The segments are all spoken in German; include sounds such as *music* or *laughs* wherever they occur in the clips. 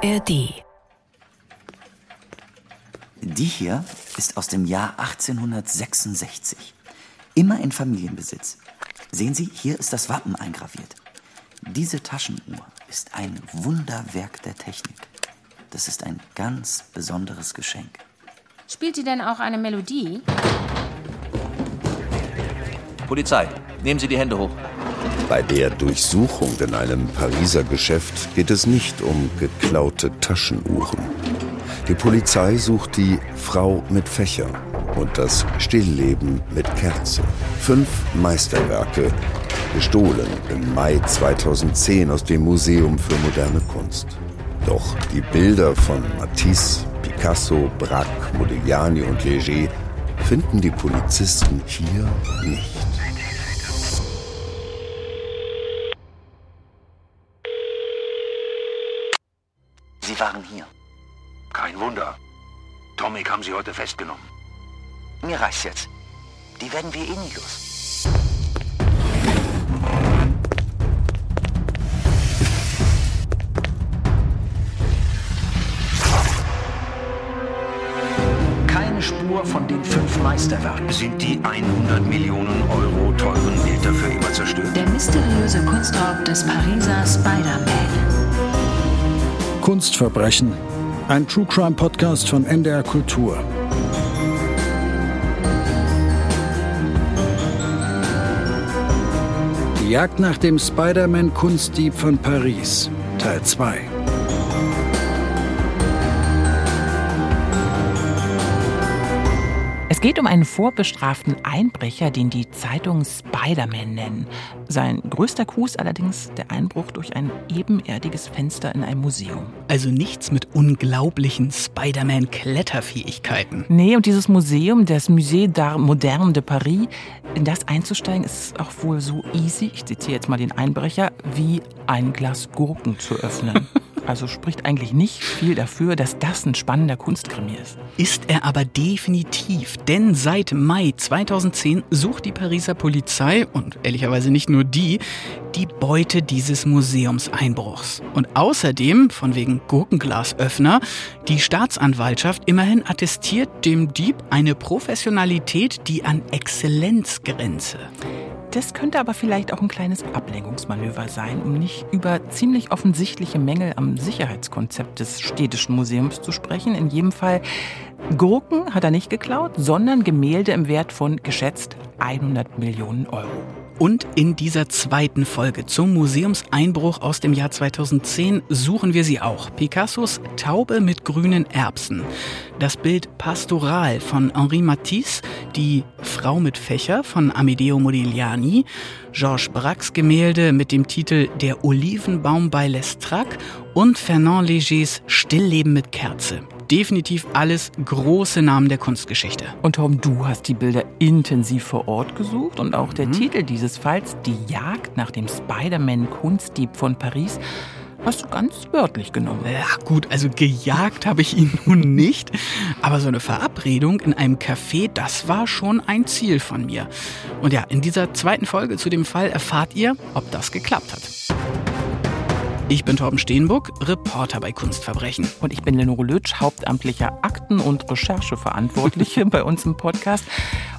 ARD. Die hier ist aus dem Jahr 1866. Immer in Familienbesitz. Sehen Sie, hier ist das Wappen eingraviert. Diese Taschenuhr ist ein Wunderwerk der Technik. Das ist ein ganz besonderes Geschenk. Spielt die denn auch eine Melodie? Polizei, nehmen Sie die Hände hoch. Bei der Durchsuchung in einem Pariser Geschäft geht es nicht um geklaute Taschenuhren. Die Polizei sucht die Frau mit Fächern und das Stillleben mit Kerze. Fünf Meisterwerke, gestohlen im Mai 2010 aus dem Museum für moderne Kunst. Doch die Bilder von Matisse, Picasso, Braque, Modigliani und Leger finden die Polizisten hier nicht. Sie waren hier. Kein Wunder. Tomic haben sie heute festgenommen. Mir reicht's jetzt. Die werden wir eh nie los. Keine Spur von den fünf Meisterwerken. Sind die 100 Millionen Euro teuren Bilder für immer zerstört? Der mysteriöse Kunstraub des Pariser Spider-Man. Kunstverbrechen. Ein True Crime Podcast von NDR Kultur. Die Jagd nach dem Spider-Man-Kunstdieb von Paris. Teil 2. Es geht um einen vorbestraften Einbrecher, den die Zeitung Spider-Man nennen. Sein größter Coup ist allerdings der Einbruch durch ein ebenerdiges Fenster in einem Museum. Also nichts mit unglaublichen Spider-Man-Kletterfähigkeiten. Nee, und dieses Museum, das Musée d'Art Moderne de Paris, in das einzusteigen, ist auch wohl so easy, ich zitiere jetzt mal den Einbrecher, wie ein Glas Gurken zu öffnen. *laughs* Also spricht eigentlich nicht viel dafür, dass das ein spannender Kunstkrimi ist. Ist er aber definitiv, denn seit Mai 2010 sucht die Pariser Polizei und ehrlicherweise nicht nur die, die Beute dieses Museumseinbruchs. Und außerdem, von wegen Gurkenglasöffner, die Staatsanwaltschaft immerhin attestiert dem Dieb eine Professionalität, die an Exzellenz grenze. Das könnte aber vielleicht auch ein kleines Ablenkungsmanöver sein, um nicht über ziemlich offensichtliche Mängel am Sicherheitskonzept des städtischen Museums zu sprechen. In jedem Fall, Gurken hat er nicht geklaut, sondern Gemälde im Wert von geschätzt 100 Millionen Euro. Und in dieser zweiten Folge zum Museumseinbruch aus dem Jahr 2010 suchen wir sie auch. Picassos Taube mit grünen Erbsen. Das Bild Pastoral von Henri Matisse, die Frau mit Fächer von Amedeo Modigliani, Georges Braques Gemälde mit dem Titel Der Olivenbaum bei Lestrac und Fernand Légers Stillleben mit Kerze definitiv alles große Namen der Kunstgeschichte. Und Tom, du hast die Bilder intensiv vor Ort gesucht und auch der mhm. Titel dieses Falls, Die Jagd nach dem Spider-Man-Kunstdieb von Paris, hast du ganz wörtlich genommen. Ja, gut, also gejagt habe ich ihn *laughs* nun nicht. Aber so eine Verabredung in einem Café, das war schon ein Ziel von mir. Und ja, in dieser zweiten Folge zu dem Fall erfahrt ihr, ob das geklappt hat. Ich bin Torben Steenbuck, Reporter bei Kunstverbrechen. Und ich bin Lenore Lötsch, hauptamtlicher Akten- und Rechercheverantwortliche *laughs* bei uns im Podcast.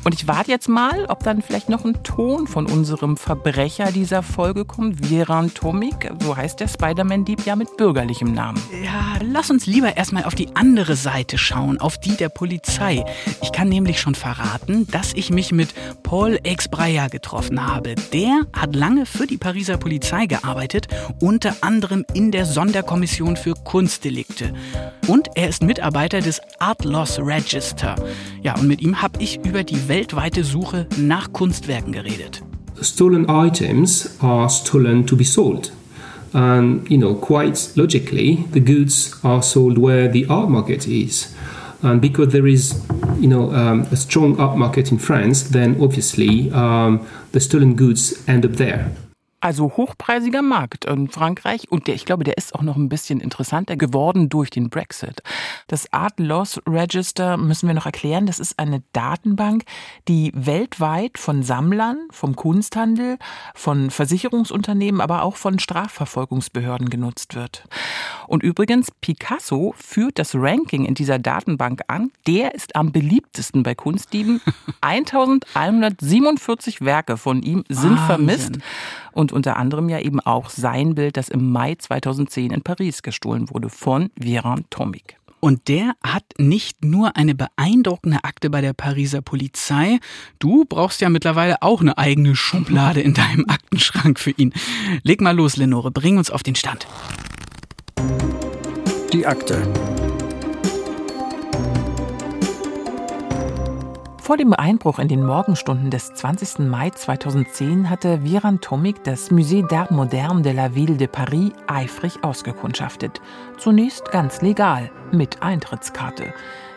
Und ich warte jetzt mal, ob dann vielleicht noch ein Ton von unserem Verbrecher dieser Folge kommt. Viran Tomik, so heißt der Spider-Man-Dieb ja mit bürgerlichem Namen. Ja, lass uns lieber erstmal auf die andere Seite schauen, auf die der Polizei. Ich kann nämlich schon verraten, dass ich mich mit Paul Exbreyer getroffen habe. Der hat lange für die Pariser Polizei gearbeitet, unter anderem anderem in der Sonderkommission für Kunstdelikte. Und er ist Mitarbeiter des Art Loss Register. Ja, und mit ihm habe ich über die weltweite Suche nach Kunstwerken geredet. Stolen items are stolen to be sold. And, you know, quite logically, the goods are sold where the art market is. And because there is, you know, um, a strong art market in France, then obviously um, the stolen goods end up there. Also hochpreisiger Markt in Frankreich und der, ich glaube, der ist auch noch ein bisschen interessanter geworden durch den Brexit. Das Art Loss Register müssen wir noch erklären. Das ist eine Datenbank, die weltweit von Sammlern, vom Kunsthandel, von Versicherungsunternehmen, aber auch von Strafverfolgungsbehörden genutzt wird. Und übrigens, Picasso führt das Ranking in dieser Datenbank an. Der ist am beliebtesten bei Kunstdieben. *laughs* 1147 Werke von ihm sind Wahnsinn. vermisst und unter anderem ja eben auch sein Bild, das im Mai 2010 in Paris gestohlen wurde von Viran Tomic. Und der hat nicht nur eine beeindruckende Akte bei der Pariser Polizei, du brauchst ja mittlerweile auch eine eigene Schublade in deinem Aktenschrank für ihn. Leg mal los, Lenore, bring uns auf den Stand. Die Akte. Vor dem Einbruch in den Morgenstunden des 20. Mai 2010 hatte Viran Tomic das Musée d'Art Moderne de la Ville de Paris eifrig ausgekundschaftet. Zunächst ganz legal, mit Eintrittskarte.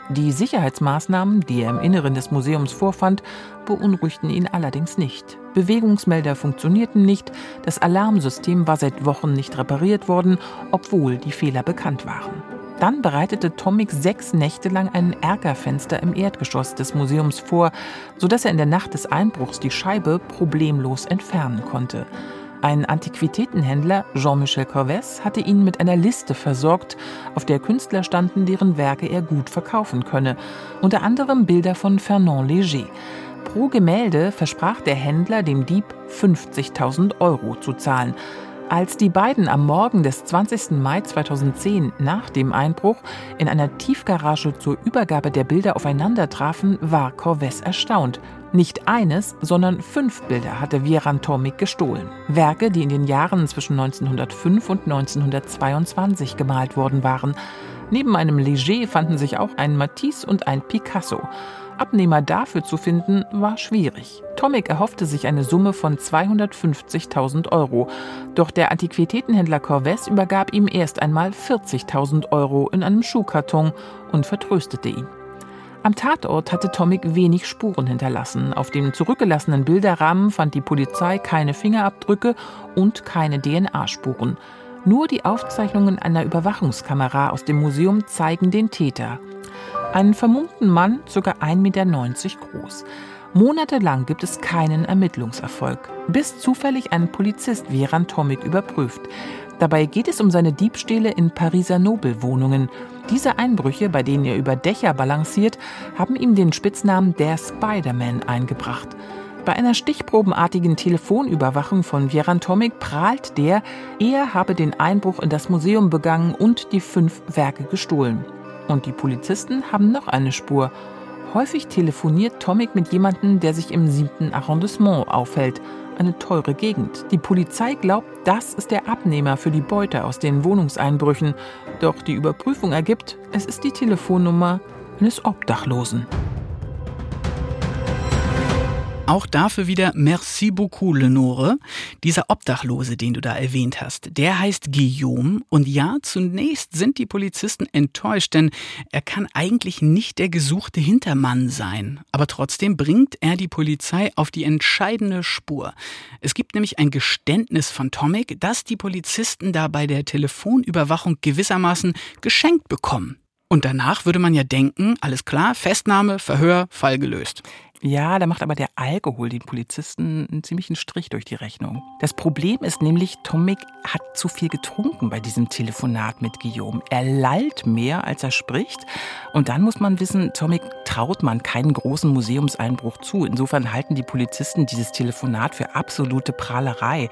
Die Sicherheitsmaßnahmen, die er im Inneren des Museums vorfand, beunruhigten ihn allerdings nicht. Bewegungsmelder funktionierten nicht, das Alarmsystem war seit Wochen nicht repariert worden, obwohl die Fehler bekannt waren. Dann bereitete Tomic sechs Nächte lang ein Erkerfenster im Erdgeschoss des Museums vor, sodass er in der Nacht des Einbruchs die Scheibe problemlos entfernen konnte. Ein Antiquitätenhändler, Jean-Michel Corvès, hatte ihn mit einer Liste versorgt, auf der Künstler standen, deren Werke er gut verkaufen könne. Unter anderem Bilder von Fernand Léger. Pro Gemälde versprach der Händler dem Dieb 50.000 Euro zu zahlen. Als die beiden am Morgen des 20. Mai 2010 nach dem Einbruch in einer Tiefgarage zur Übergabe der Bilder aufeinander trafen, war Corvès erstaunt. Nicht eines, sondern fünf Bilder hatte Vieran Tomic gestohlen. Werke, die in den Jahren zwischen 1905 und 1922 gemalt worden waren. Neben einem Léger fanden sich auch ein Matisse und ein Picasso. Abnehmer dafür zu finden, war schwierig. Tomic erhoffte sich eine Summe von 250.000 Euro. Doch der Antiquitätenhändler Corvès übergab ihm erst einmal 40.000 Euro in einem Schuhkarton und vertröstete ihn. Am Tatort hatte Tomic wenig Spuren hinterlassen. Auf dem zurückgelassenen Bilderrahmen fand die Polizei keine Fingerabdrücke und keine DNA-Spuren. Nur die Aufzeichnungen einer Überwachungskamera aus dem Museum zeigen den Täter. Einen vermummten Mann, ca. 1,90 Meter groß. Monatelang gibt es keinen Ermittlungserfolg, bis zufällig ein Polizist Veran Tomic überprüft. Dabei geht es um seine Diebstähle in Pariser Nobelwohnungen. Diese Einbrüche, bei denen er über Dächer balanciert, haben ihm den Spitznamen der Spider-Man eingebracht. Bei einer stichprobenartigen Telefonüberwachung von Vieran Tomic prahlt der, er habe den Einbruch in das Museum begangen und die fünf Werke gestohlen. Und die Polizisten haben noch eine Spur. Häufig telefoniert Tomic mit jemandem, der sich im siebten Arrondissement aufhält. Eine teure Gegend. Die Polizei glaubt, das ist der Abnehmer für die Beute aus den Wohnungseinbrüchen. Doch die Überprüfung ergibt, es ist die Telefonnummer eines Obdachlosen. Auch dafür wieder merci beaucoup, Lenore. Dieser Obdachlose, den du da erwähnt hast, der heißt Guillaume. Und ja, zunächst sind die Polizisten enttäuscht, denn er kann eigentlich nicht der gesuchte Hintermann sein. Aber trotzdem bringt er die Polizei auf die entscheidende Spur. Es gibt nämlich ein Geständnis von Tomic, dass die Polizisten da bei der Telefonüberwachung gewissermaßen geschenkt bekommen. Und danach würde man ja denken, alles klar, Festnahme, Verhör, Fall gelöst. Ja, da macht aber der Alkohol den Polizisten einen ziemlichen Strich durch die Rechnung. Das Problem ist nämlich, Tomic hat zu viel getrunken bei diesem Telefonat mit Guillaume. Er lallt mehr, als er spricht. Und dann muss man wissen, Tomic traut man keinen großen Museumseinbruch zu. Insofern halten die Polizisten dieses Telefonat für absolute Prahlerei.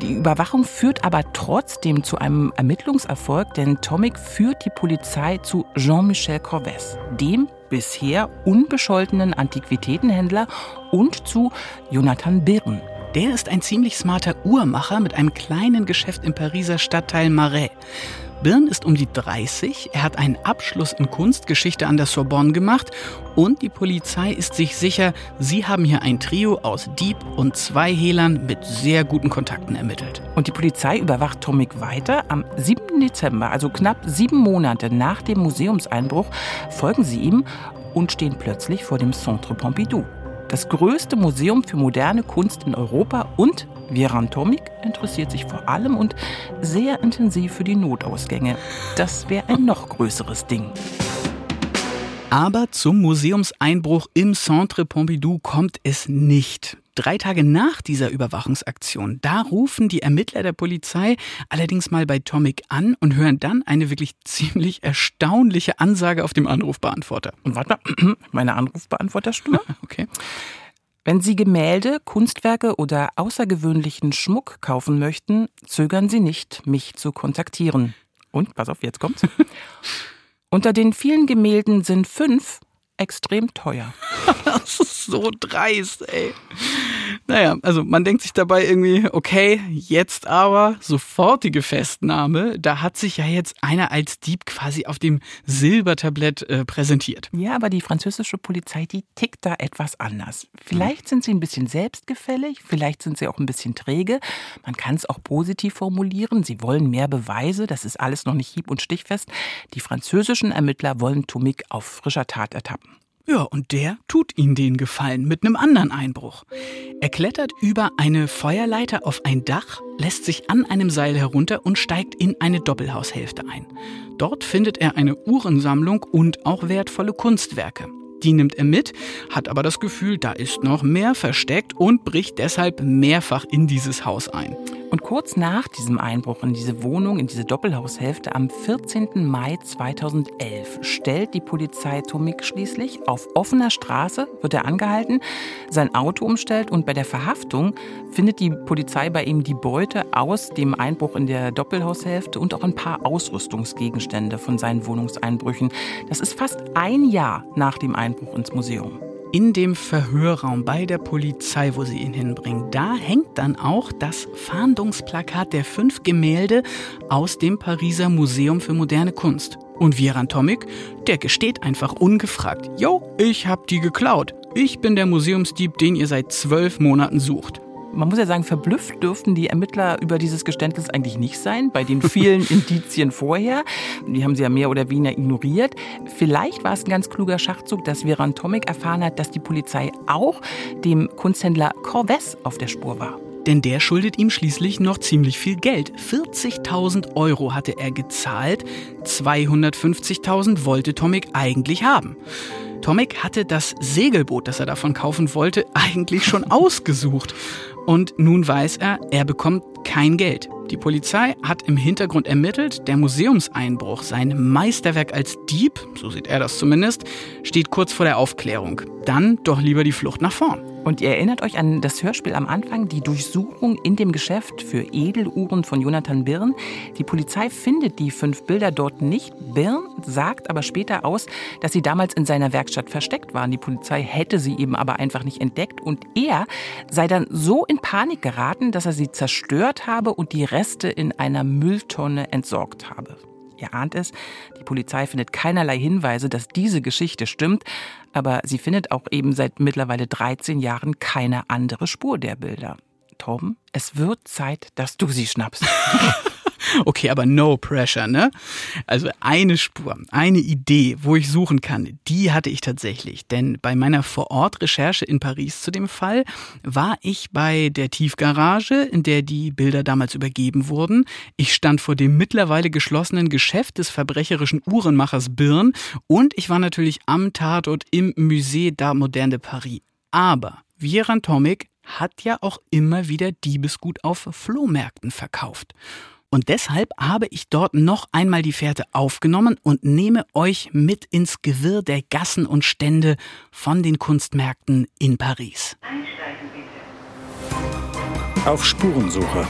Die Überwachung führt aber trotzdem zu einem Ermittlungserfolg, denn Tomic führt die Polizei zu Jean-Michel Corvès, dem bisher unbescholtenen Antiquitätenhändler und zu Jonathan Birn. Der ist ein ziemlich smarter Uhrmacher mit einem kleinen Geschäft im Pariser Stadtteil Marais. Birn ist um die 30, er hat einen Abschluss in Kunstgeschichte an der Sorbonne gemacht und die Polizei ist sich sicher, sie haben hier ein Trio aus Dieb und zwei Hehlern mit sehr guten Kontakten ermittelt. Und die Polizei überwacht Tomic weiter. Am 7. Dezember, also knapp sieben Monate nach dem Museumseinbruch, folgen sie ihm und stehen plötzlich vor dem Centre Pompidou. Das größte Museum für moderne Kunst in Europa und Vieran Tomik interessiert sich vor allem und sehr intensiv für die Notausgänge. Das wäre ein noch größeres Ding. Aber zum Museumseinbruch im Centre Pompidou kommt es nicht. Drei Tage nach dieser Überwachungsaktion, da rufen die Ermittler der Polizei allerdings mal bei Tomic an und hören dann eine wirklich ziemlich erstaunliche Ansage auf dem Anrufbeantworter. Und warte mal, *clears throat* meine Anrufbeantworterstimme? *laughs* okay. Wenn Sie Gemälde, Kunstwerke oder außergewöhnlichen Schmuck kaufen möchten, zögern Sie nicht, mich zu kontaktieren. Und, pass auf, jetzt kommt's. *laughs* Unter den vielen Gemälden sind fünf extrem teuer. *laughs* das ist so dreist, ey. Naja, also man denkt sich dabei irgendwie, okay, jetzt aber sofortige Festnahme. Da hat sich ja jetzt einer als Dieb quasi auf dem Silbertablett äh, präsentiert. Ja, aber die französische Polizei, die tickt da etwas anders. Vielleicht sind sie ein bisschen selbstgefällig, vielleicht sind sie auch ein bisschen träge. Man kann es auch positiv formulieren. Sie wollen mehr Beweise, das ist alles noch nicht hieb- und stichfest. Die französischen Ermittler wollen Tumik auf frischer Tat ertappen. Ja, und der tut ihnen den Gefallen mit einem anderen Einbruch. Er klettert über eine Feuerleiter auf ein Dach, lässt sich an einem Seil herunter und steigt in eine Doppelhaushälfte ein. Dort findet er eine Uhrensammlung und auch wertvolle Kunstwerke. Die nimmt er mit, hat aber das Gefühl, da ist noch mehr versteckt und bricht deshalb mehrfach in dieses Haus ein. Und kurz nach diesem Einbruch in diese Wohnung, in diese Doppelhaushälfte am 14. Mai 2011 stellt die Polizei Tomik schließlich. Auf offener Straße wird er angehalten, sein Auto umstellt und bei der Verhaftung findet die Polizei bei ihm die Beute aus dem Einbruch in der Doppelhaushälfte und auch ein paar Ausrüstungsgegenstände von seinen Wohnungseinbrüchen. Das ist fast ein Jahr nach dem Einbruch ins Museum in dem Verhörraum bei der Polizei, wo sie ihn hinbringen, da hängt dann auch das Fahndungsplakat der fünf Gemälde aus dem Pariser Museum für moderne Kunst. Und Vieran Tomic, der gesteht einfach ungefragt, yo, ich hab die geklaut. Ich bin der Museumsdieb, den ihr seit zwölf Monaten sucht man muss ja sagen, verblüfft dürften die Ermittler über dieses Geständnis eigentlich nicht sein, bei den vielen *laughs* Indizien vorher. Die haben sie ja mehr oder weniger ignoriert. Vielleicht war es ein ganz kluger Schachzug, dass Veran Tomic erfahren hat, dass die Polizei auch dem Kunsthändler Corvès auf der Spur war. Denn der schuldet ihm schließlich noch ziemlich viel Geld. 40.000 Euro hatte er gezahlt, 250.000 wollte Tomic eigentlich haben. Tomic hatte das Segelboot, das er davon kaufen wollte, eigentlich schon *laughs* ausgesucht. Und nun weiß er, er bekommt kein Geld. Die Polizei hat im Hintergrund ermittelt, der Museumseinbruch, sein Meisterwerk als Dieb, so sieht er das zumindest, steht kurz vor der Aufklärung. Dann doch lieber die Flucht nach vorn. Und ihr erinnert euch an das Hörspiel am Anfang, die Durchsuchung in dem Geschäft für Edeluhren von Jonathan Birn. Die Polizei findet die fünf Bilder dort nicht. Birn sagt aber später aus, dass sie damals in seiner Werkstatt versteckt waren. Die Polizei hätte sie eben aber einfach nicht entdeckt und er sei dann so in Panik geraten, dass er sie zerstört habe und die Reste in einer Mülltonne entsorgt habe. Ihr ahnt es, die Polizei findet keinerlei Hinweise, dass diese Geschichte stimmt, aber sie findet auch eben seit mittlerweile 13 Jahren keine andere Spur der Bilder. Torben, es wird Zeit, dass du sie schnappst. *laughs* *laughs* Okay, aber no pressure, ne? Also eine Spur, eine Idee, wo ich suchen kann, die hatte ich tatsächlich. Denn bei meiner Vorortrecherche in Paris zu dem Fall war ich bei der Tiefgarage, in der die Bilder damals übergeben wurden. Ich stand vor dem mittlerweile geschlossenen Geschäft des verbrecherischen Uhrenmachers Birn und ich war natürlich am Tatort im Musée d'Art Moderne de Paris. Aber Vieran Tomic hat ja auch immer wieder Diebesgut auf Flohmärkten verkauft. Und deshalb habe ich dort noch einmal die Fährte aufgenommen und nehme euch mit ins Gewirr der Gassen und Stände von den Kunstmärkten in Paris. Auf Spurensuche.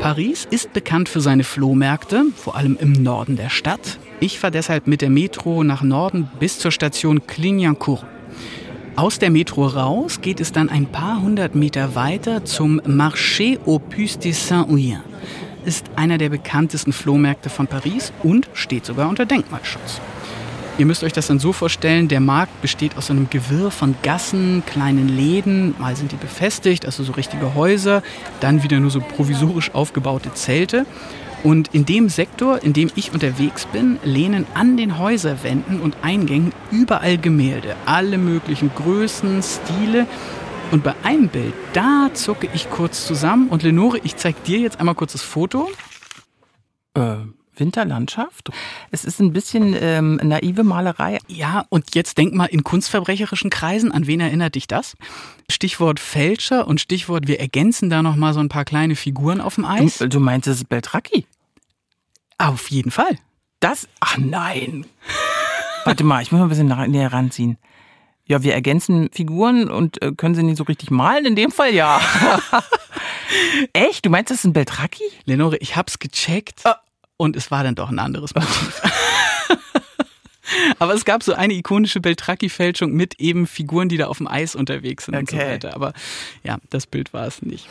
Paris ist bekannt für seine Flohmärkte, vor allem im Norden der Stadt. Ich fahre deshalb mit der Metro nach Norden bis zur Station Clignancourt. Aus der Metro raus geht es dann ein paar hundert Meter weiter zum Marché aux Puces de Saint-Ouen. Ist einer der bekanntesten Flohmärkte von Paris und steht sogar unter Denkmalschutz. Ihr müsst euch das dann so vorstellen, der Markt besteht aus einem Gewirr von Gassen, kleinen Läden, mal sind die befestigt, also so richtige Häuser, dann wieder nur so provisorisch aufgebaute Zelte. Und in dem Sektor, in dem ich unterwegs bin, lehnen an den Häuserwänden und Eingängen überall Gemälde, alle möglichen Größen, Stile. Und bei einem Bild, da zucke ich kurz zusammen. Und Lenore, ich zeig dir jetzt einmal kurz das Foto. Äh, Winterlandschaft. Es ist ein bisschen ähm, naive Malerei. Ja, und jetzt denk mal in kunstverbrecherischen Kreisen, an wen erinnert dich das? Stichwort Fälscher und Stichwort, wir ergänzen da noch mal so ein paar kleine Figuren auf dem Eis. Du, du meinst, es ist Beltracchi? Auf jeden Fall. Das? Ach nein. *laughs* Warte mal, ich muss mal ein bisschen näher ranziehen. Ja, wir ergänzen Figuren und äh, können sie nicht so richtig malen. In dem Fall ja. *laughs* Echt? Du meinst, das ist ein Beltracchi? Lenore, ich hab's gecheckt ah. und es war dann doch ein anderes Motiv. *laughs* Aber es gab so eine ikonische Beltracchi-Fälschung mit eben Figuren, die da auf dem Eis unterwegs sind okay. und so weiter. Aber ja, das Bild war es nicht.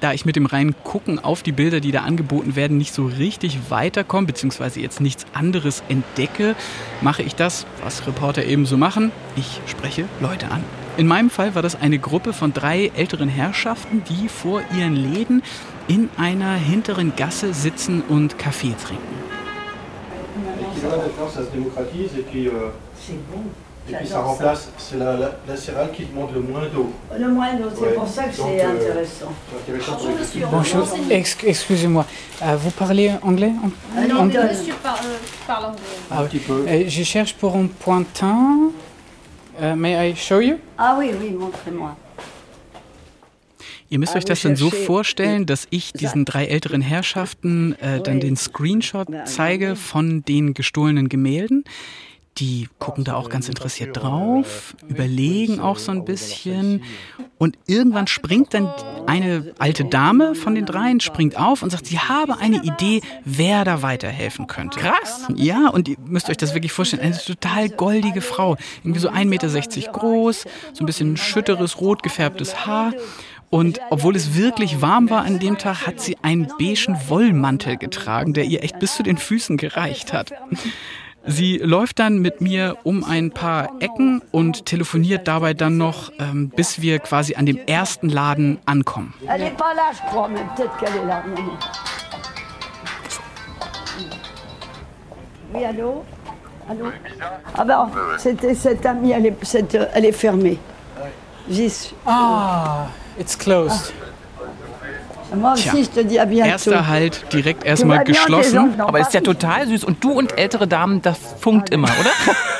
Da ich mit dem reinen Gucken auf die Bilder, die da angeboten werden, nicht so richtig weiterkomme, beziehungsweise jetzt nichts anderes entdecke, mache ich das, was Reporter eben so machen. Ich spreche Leute an. In meinem Fall war das eine Gruppe von drei älteren Herrschaften, die vor ihren Läden in einer hinteren Gasse sitzen und Kaffee trinken. Et puis, euh, ça remplace, c'est la, la, la, céréale qui demande le moins d'eau. Le moins d'eau, c'est ouais. pour ça que c'est euh, intéressant. Bonjour monsieur. Bonjour, Ex excusez-moi, euh, vous parlez anglais en... Non, anglais. monsieur par, euh, parle anglais. Ah, un petit peu. je cherche pour un pointin. may I show you Ah oui, oui, montrez-moi. Ihr müsst euch das dann so vorstellen, dass ich diesen drei älteren Herrschaften äh, dann den Screenshot zeige von den gestohlenen Gemälden. Die gucken da auch ganz interessiert drauf, überlegen auch so ein bisschen. Und irgendwann springt dann eine alte Dame von den dreien, springt auf und sagt, sie habe eine Idee, wer da weiterhelfen könnte. Krass. Ja, und ihr müsst euch das wirklich vorstellen. Eine total goldige Frau. Irgendwie so 1,60 Meter groß, so ein bisschen schütteres, rot gefärbtes Haar. Und obwohl es wirklich warm war an dem Tag, hat sie einen beigen Wollmantel getragen, der ihr echt bis zu den Füßen gereicht hat. Sie läuft dann mit mir um ein paar Ecken und telefoniert dabei dann noch, ähm, bis wir quasi an dem ersten Laden ankommen. Oui, allô Allô Ah ben, c'était cette amie, elle est, cette, elle est fermée. Ah, it's closed. Tja, erster Halt direkt erstmal geschlossen. Aber ist ja total süß. Und du und ältere Damen, das funkt immer, oder? *laughs*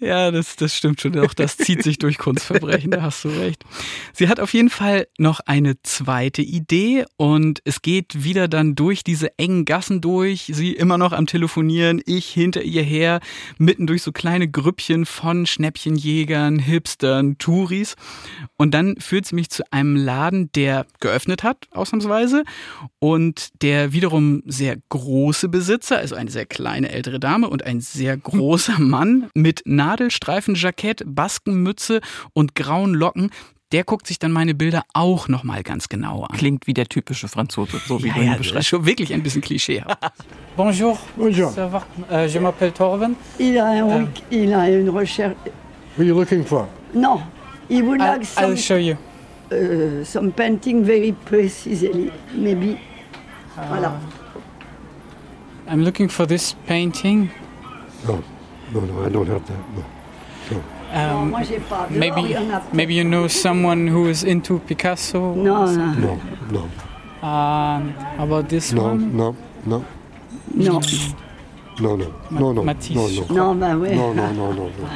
Ja, das, das stimmt schon. Auch das zieht sich durch Kunstverbrechen, da hast du recht. Sie hat auf jeden Fall noch eine zweite Idee und es geht wieder dann durch diese engen Gassen durch. Sie immer noch am Telefonieren, ich hinter ihr her, mitten durch so kleine Grüppchen von Schnäppchenjägern, Hipstern, Touris. Und dann führt sie mich zu einem Laden, der geöffnet hat, ausnahmsweise, und der wiederum sehr große Besitzer, also eine sehr kleine ältere Dame und ein sehr großer Mann mit Nadelstreifenjackett, Baskenmütze und grauen Locken, der guckt sich dann meine Bilder auch nochmal ganz genau an. Klingt wie der typische Franzose, so wie ja, du ihn ja, beschreibst. schon wirklich ein bisschen Klischee. *laughs* Bonjour. Bonjour. Ça va? Uh, je m'appelle Torben. Il a, un, uh, il a une recherche. What are you looking for? Non. He would like some, I'll show you. Uh, some painting very precisely, maybe. Uh, voilà. I'm looking for this painting. No. No, no, I don't have that. No. no. Um, maybe, maybe you know someone who is into Picasso. No, no, no, no. Um, about this no, one? No, no, no. No, no, no, no, Matisse, no, No, no. bah oui. No, no, no, no. no.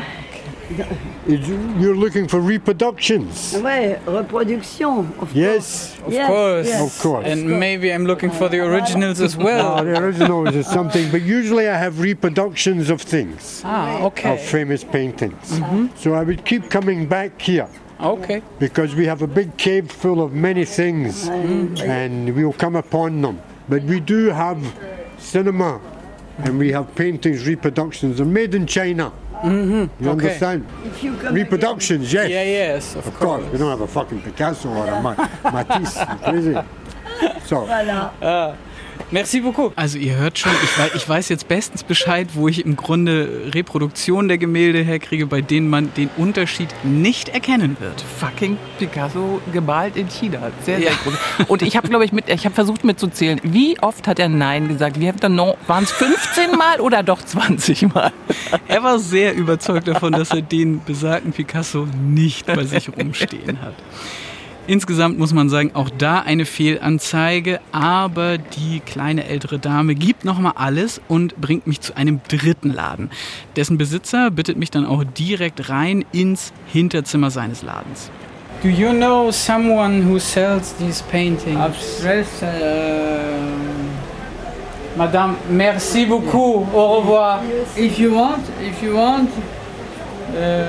You're looking for reproductions. Ouais, reproduction. Of yes. Of yes, course. Yes. Of course. And maybe I'm looking for the originals as well. No, the originals is something, but usually I have reproductions of things. Ah, okay. Of famous paintings. Mm-hmm. So I would keep coming back here. Okay. Because we have a big cave full of many things, mm-hmm. and we will come upon them. But we do have cinema, and we have paintings, reproductions, are made in China. Mm-hmm. You okay. understand? Reproductions, yes. Yeah, yes, of, of course. We don't have a fucking Picasso or a *laughs* Matisse. crazy. So. Voilà. Uh, Merci beaucoup. Also ihr hört schon, ich weiß, ich weiß jetzt bestens Bescheid, wo ich im Grunde Reproduktionen der Gemälde herkriege, bei denen man den Unterschied nicht erkennen wird. Fucking Picasso gemalt in China. Sehr, sehr ja. groß. Und ich habe, glaube ich, mit, ich habe versucht mitzuzählen, wie oft hat er Nein gesagt? Wie waren es 15 Mal oder doch 20 Mal? Er war sehr überzeugt davon, dass er den besagten Picasso nicht bei sich rumstehen hat. Insgesamt muss man sagen, auch da eine Fehlanzeige, aber die kleine ältere Dame gibt nochmal alles und bringt mich zu einem dritten Laden. Dessen Besitzer bittet mich dann auch direkt rein ins Hinterzimmer seines Ladens. Do you know someone who sells these paintings? Abstress, uh, Madame, merci beaucoup. Au revoir. If you want, if you want, uh,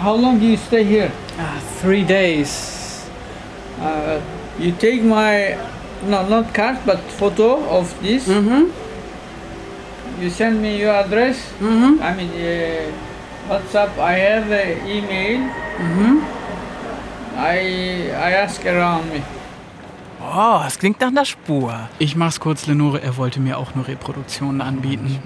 how long do you stay here? Uh, three days. Uh, you take my, no, not card, but photo of this. Mm-hmm. You send me your address. Mm-hmm. I mean, uh, WhatsApp. I have an email. Mm-hmm. I I ask around me. Oh, es klingt nach einer Spur. Ich mach's kurz, Lenore. Er wollte mir auch nur Reproduktionen anbieten.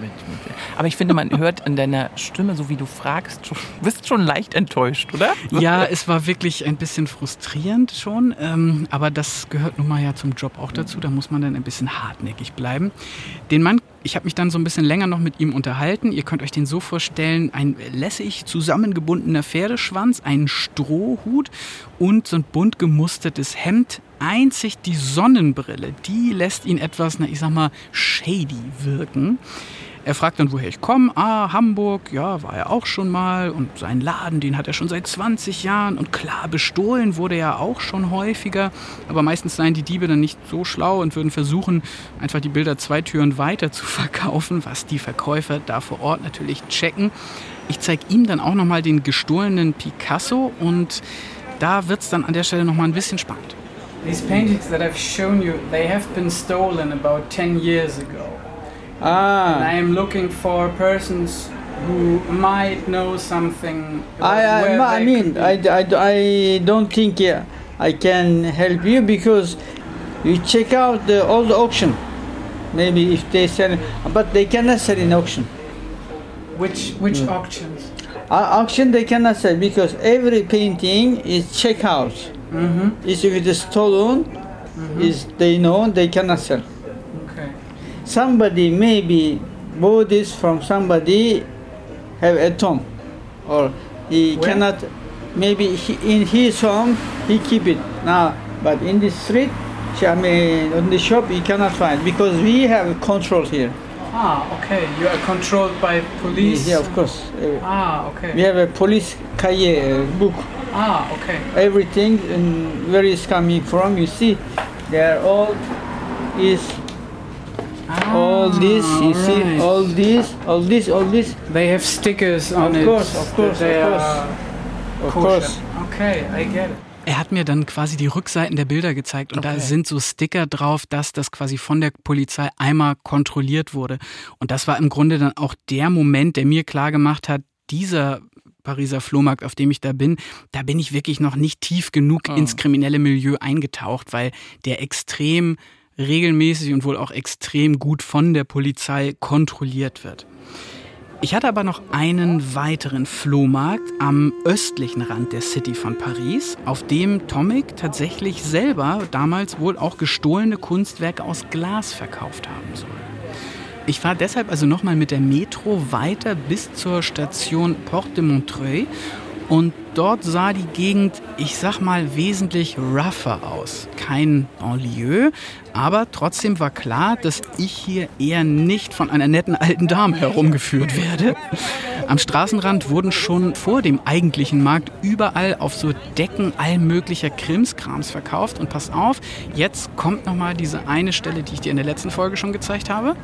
Aber ich finde, man hört an deiner Stimme, so wie du fragst, du *laughs* bist schon leicht enttäuscht, oder? Ja, es war wirklich ein bisschen frustrierend schon. Ähm, aber das gehört nun mal ja zum Job auch dazu. Da muss man dann ein bisschen hartnäckig bleiben. Den Mann ich habe mich dann so ein bisschen länger noch mit ihm unterhalten. Ihr könnt euch den so vorstellen, ein lässig zusammengebundener Pferdeschwanz, ein Strohhut und so ein bunt gemustertes Hemd. Einzig die Sonnenbrille, die lässt ihn etwas, na ich sag mal, shady wirken. Er fragt dann, woher ich komme. Ah, Hamburg, ja, war er auch schon mal. Und seinen Laden, den hat er schon seit 20 Jahren. Und klar, bestohlen wurde er auch schon häufiger. Aber meistens seien die Diebe dann nicht so schlau und würden versuchen, einfach die Bilder zwei Türen weiter zu *laughs* verkaufen, was die Verkäufer da vor Ort natürlich checken. Ich zeige ihm dann auch nochmal den gestohlenen Picasso und da wird es dann an der Stelle nochmal ein bisschen spannend. These paintings that I've shown you, they have been stolen about 10 years ago. Ah. And I am looking for persons who might know something. I, I, I mean, I, I, I don't think uh, I can help you because you check out all the auction. Maybe if they sell, but they cannot sell in auction. Which which mm. auctions? Uh, auction they cannot sell because every painting is check out. Mm-hmm. If it is stolen, mm-hmm. is they know they cannot sell. Okay. Somebody maybe bought this from somebody have a tomb, or he Where? cannot. Maybe he, in his home he keep it now, but in the street, I mean, on the shop he cannot find because we have control here. Ah, okay. You are controlled by police. Yeah, of course. Ah, okay. We have a police cahier book. Ah, okay. Everything and where is coming from. You see, they are all is all this. You see, right. all this, all this, all this. They have stickers on Of it. course, of course, of course. are Of course. Okay, I get it. Er hat mir dann quasi die Rückseiten der Bilder gezeigt und da Okay. sind so Sticker drauf, dass das quasi von der Polizei einmal kontrolliert wurde. Und das war im Grunde dann auch der Moment, der mir klar gemacht hat, dieser Pariser Flohmarkt, auf dem ich da bin, da bin ich wirklich noch nicht tief genug Oh. ins kriminelle Milieu eingetaucht, weil der extrem regelmäßig und wohl auch extrem gut von der Polizei kontrolliert wird. Ich hatte aber noch einen weiteren Flohmarkt am östlichen Rand der City von Paris, auf dem Tomic tatsächlich selber damals wohl auch gestohlene Kunstwerke aus Glas verkauft haben soll. Ich fahre deshalb also nochmal mit der Metro weiter bis zur Station Porte de Montreuil und dort sah die Gegend, ich sag mal, wesentlich rougher aus. Kein Banlieue, aber trotzdem war klar, dass ich hier eher nicht von einer netten alten Dame herumgeführt werde. Am Straßenrand wurden schon vor dem eigentlichen Markt überall auf so Decken all möglicher Krimskrams verkauft. Und pass auf, jetzt kommt nochmal diese eine Stelle, die ich dir in der letzten Folge schon gezeigt habe.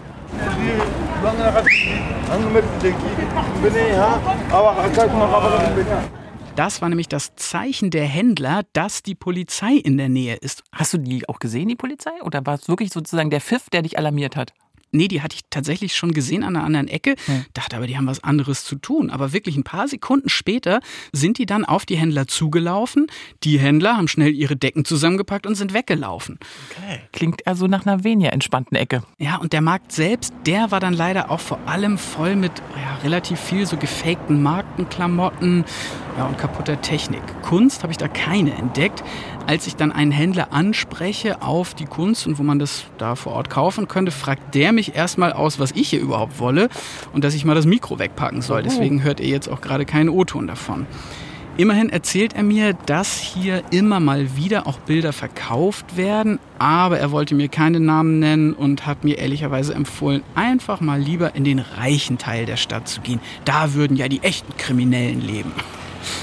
Das war nämlich das Zeichen der Händler, dass die Polizei in der Nähe ist. Hast du die auch gesehen, die Polizei? Oder war es wirklich sozusagen der Pfiff, der dich alarmiert hat? Nee, die hatte ich tatsächlich schon gesehen an einer anderen Ecke. Hm. Dachte aber, die haben was anderes zu tun. Aber wirklich ein paar Sekunden später sind die dann auf die Händler zugelaufen. Die Händler haben schnell ihre Decken zusammengepackt und sind weggelaufen. Okay. Klingt also nach einer weniger entspannten Ecke. Ja, und der Markt selbst, der war dann leider auch vor allem voll mit ja, relativ viel so gefakten Markenklamotten ja, und kaputter Technik. Kunst habe ich da keine entdeckt. Als ich dann einen Händler anspreche auf die Kunst und wo man das da vor Ort kaufen könnte, fragt der mich erstmal aus, was ich hier überhaupt wolle und dass ich mal das Mikro wegpacken soll. Deswegen hört ihr jetzt auch gerade keinen O-Ton davon. Immerhin erzählt er mir, dass hier immer mal wieder auch Bilder verkauft werden, aber er wollte mir keine Namen nennen und hat mir ehrlicherweise empfohlen, einfach mal lieber in den reichen Teil der Stadt zu gehen. Da würden ja die echten Kriminellen leben.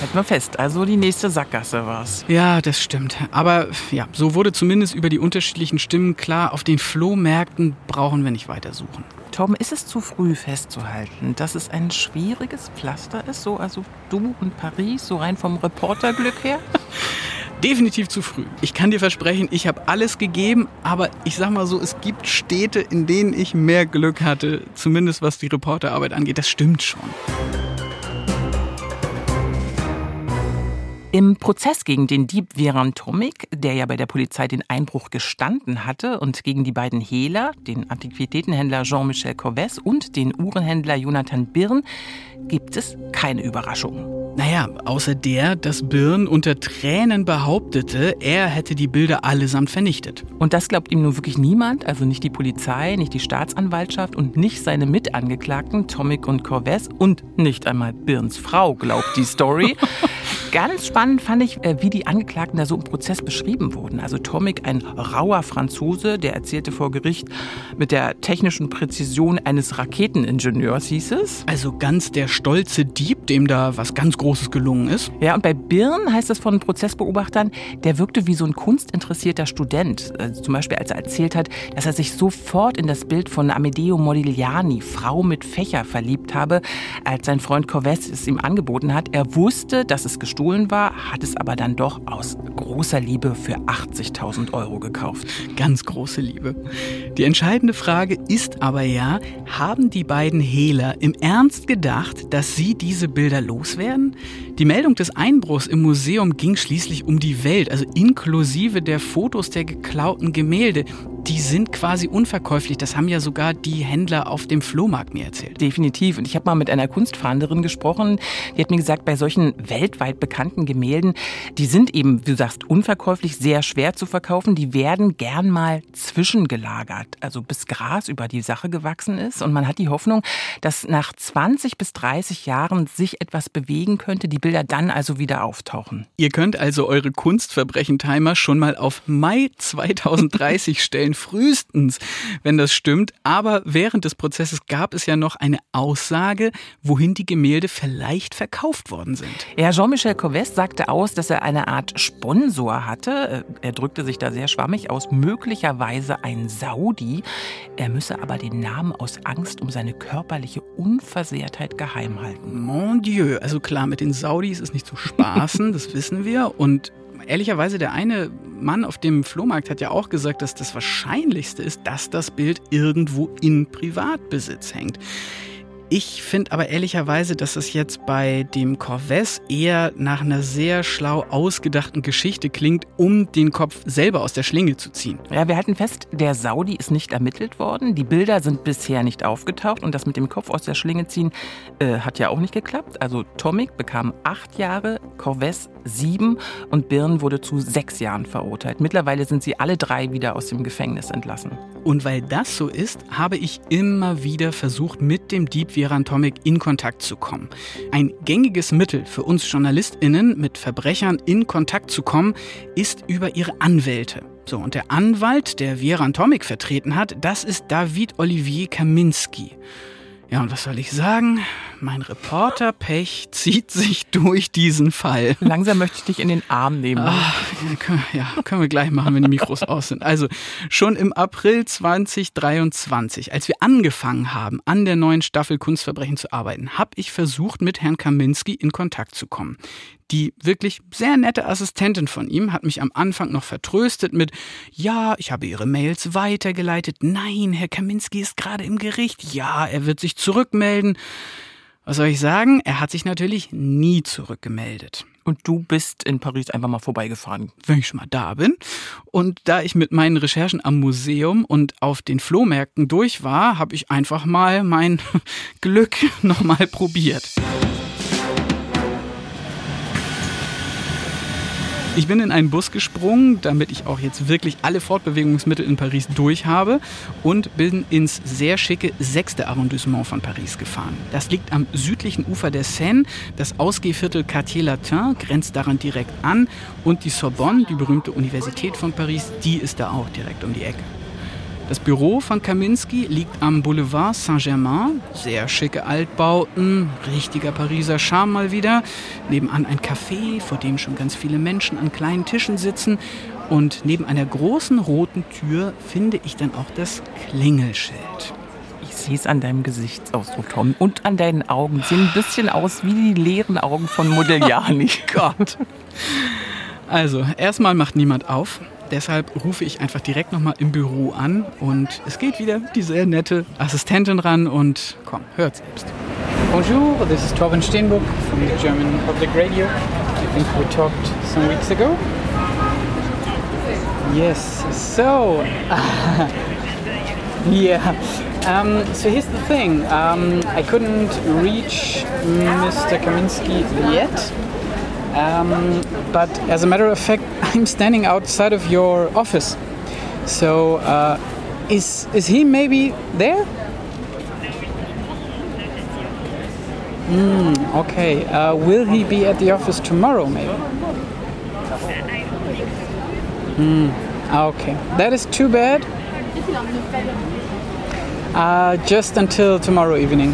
Halten wir fest, also die nächste Sackgasse war's. Ja, das stimmt. Aber ja, so wurde zumindest über die unterschiedlichen Stimmen klar, auf den Flohmärkten brauchen wir nicht weiter suchen. Tom, ist es zu früh festzuhalten, dass es ein schwieriges Pflaster ist, so also du und Paris, so rein vom Reporterglück her? *laughs* Definitiv zu früh. Ich kann dir versprechen, ich habe alles gegeben, aber ich sag mal so, es gibt Städte, in denen ich mehr Glück hatte, zumindest was die Reporterarbeit angeht. Das stimmt schon. Im Prozess gegen den Dieb Veran Tomic, der ja bei der Polizei den Einbruch gestanden hatte, und gegen die beiden Hehler, den Antiquitätenhändler Jean-Michel Corvès und den Uhrenhändler Jonathan Birn, gibt es keine Überraschungen. Naja, außer der, dass Birn unter Tränen behauptete, er hätte die Bilder allesamt vernichtet. Und das glaubt ihm nun wirklich niemand, also nicht die Polizei, nicht die Staatsanwaltschaft und nicht seine Mitangeklagten Tomic und Corvès und nicht einmal Birns Frau glaubt die Story. *laughs* Ganz spannend fand ich, äh, wie die Angeklagten da so im Prozess beschrieben wurden. Also Tomic, ein rauer Franzose, der erzählte vor Gericht mit der technischen Präzision eines Raketeningenieurs, hieß es. Also ganz der stolze Dieb, dem da was ganz Großes gelungen ist. Ja, und bei Birn heißt es von Prozessbeobachtern, der wirkte wie so ein kunstinteressierter Student. Also zum Beispiel, als er erzählt hat, dass er sich sofort in das Bild von Amedeo Modigliani, Frau mit Fächer, verliebt habe, als sein Freund Corvès es ihm angeboten hat. Er wusste, dass es gestohlen war, hat es aber dann doch aus großer Liebe für 80.000 Euro gekauft. Ganz große Liebe. Die entscheidende Frage ist aber ja, haben die beiden Hehler im Ernst gedacht, dass sie diese Bilder loswerden? Die Meldung des Einbruchs im Museum ging schließlich um die Welt, also inklusive der Fotos der geklauten Gemälde. Die sind quasi unverkäuflich. Das haben ja sogar die Händler auf dem Flohmarkt mir erzählt. Definitiv. Und ich habe mal mit einer Kunstfahnderin gesprochen. Die hat mir gesagt, bei solchen weltweit bekannten Gemälden, die sind eben, wie du sagst, unverkäuflich, sehr schwer zu verkaufen. Die werden gern mal zwischengelagert, also bis Gras über die Sache gewachsen ist. Und man hat die Hoffnung, dass nach 20 bis 30 Jahren sich etwas bewegen könnte, die Bilder dann also wieder auftauchen. Ihr könnt also eure Kunstverbrechen-Timer schon mal auf Mai *laughs* 2030 stellen, frühestens, wenn das stimmt. Aber während des Prozesses gab es ja noch eine Aussage, wohin die Gemälde vielleicht verkauft worden sind. Ja, Jean-Michel Covès sagte aus, dass er eine Art Sponsor hatte. Er drückte sich da sehr schwammig aus, möglicherweise ein Saudi. Er müsse aber den Namen aus Angst um seine körperliche Unversehrtheit geheim halten. Mon Dieu, also klar, mit den Saudis ist nicht zu spaßen, *laughs* das wissen wir. Und ehrlicherweise, der eine Mann auf dem Flohmarkt hat ja auch gesagt, dass das Wahrscheinlichste ist, dass das Bild irgendwo in Privatbesitz hängt. Ich finde aber ehrlicherweise, dass es jetzt bei dem Corvès eher nach einer sehr schlau ausgedachten Geschichte klingt, um den Kopf selber aus der Schlinge zu ziehen. Ja, wir halten fest, der Saudi ist nicht ermittelt worden. Die Bilder sind bisher nicht aufgetaucht und das mit dem Kopf aus der Schlinge ziehen äh, hat ja auch nicht geklappt. Also Tomic bekam acht Jahre, Corvès sieben und Birn wurde zu sechs Jahren verurteilt. Mittlerweile sind sie alle drei wieder aus dem Gefängnis entlassen. Und weil das so ist, habe ich immer wieder versucht, mit dem Dieb Viran Tomic in Kontakt zu kommen. Ein gängiges Mittel für uns JournalistInnen, mit Verbrechern in Kontakt zu kommen, ist über ihre Anwälte. So, und der Anwalt, der Viran Tomic vertreten hat, das ist David Olivier Kaminski. Ja, und was soll ich sagen? mein Reporterpech zieht sich durch diesen Fall. Langsam möchte ich dich in den Arm nehmen. Ach, ja, können wir gleich machen, wenn die Mikros aus sind. Also schon im April 2023, als wir angefangen haben, an der neuen Staffel Kunstverbrechen zu arbeiten, habe ich versucht, mit Herrn Kaminski in Kontakt zu kommen. Die wirklich sehr nette Assistentin von ihm hat mich am Anfang noch vertröstet mit, ja, ich habe Ihre Mails weitergeleitet. Nein, Herr Kaminski ist gerade im Gericht. Ja, er wird sich zurückmelden. Was soll ich sagen? Er hat sich natürlich nie zurückgemeldet. Und du bist in Paris einfach mal vorbeigefahren. Wenn ich schon mal da bin. Und da ich mit meinen Recherchen am Museum und auf den Flohmärkten durch war, habe ich einfach mal mein *laughs* Glück nochmal probiert. Ich bin in einen Bus gesprungen, damit ich auch jetzt wirklich alle Fortbewegungsmittel in Paris durch habe und bin ins sehr schicke sechste Arrondissement von Paris gefahren. Das liegt am südlichen Ufer der Seine. Das Ausgehviertel Quartier Latin grenzt daran direkt an und die Sorbonne, die berühmte Universität von Paris, die ist da auch direkt um die Ecke. Das Büro von Kaminski liegt am Boulevard Saint-Germain. Sehr schicke Altbauten, richtiger Pariser Charme mal wieder. Nebenan ein Café, vor dem schon ganz viele Menschen an kleinen Tischen sitzen. Und neben einer großen roten Tür finde ich dann auch das Klingelschild. Ich sehe es an deinem Gesichtsausdruck, Tom. Und an deinen Augen. Sehen ein bisschen aus wie die leeren Augen von Modigliani. *laughs* Gott. Also, erstmal macht niemand auf. Deshalb rufe ich einfach direkt nochmal im Büro an und es geht wieder die sehr nette Assistentin ran und komm, hört selbst. Bonjour, this is Torben Steenbuck from the German Public Radio. I think we talked some weeks ago. Yes, so. *laughs* yeah. Um, so here's the thing. Um, I couldn't reach Mr. Kaminski yet. Um, but as a matter of fact, *laughs* I'm standing outside of your office. So uh, is is he maybe there? Mm, okay. Uh, will he be at the office tomorrow, maybe? Mm, okay. That is too bad. Uh, just until tomorrow evening.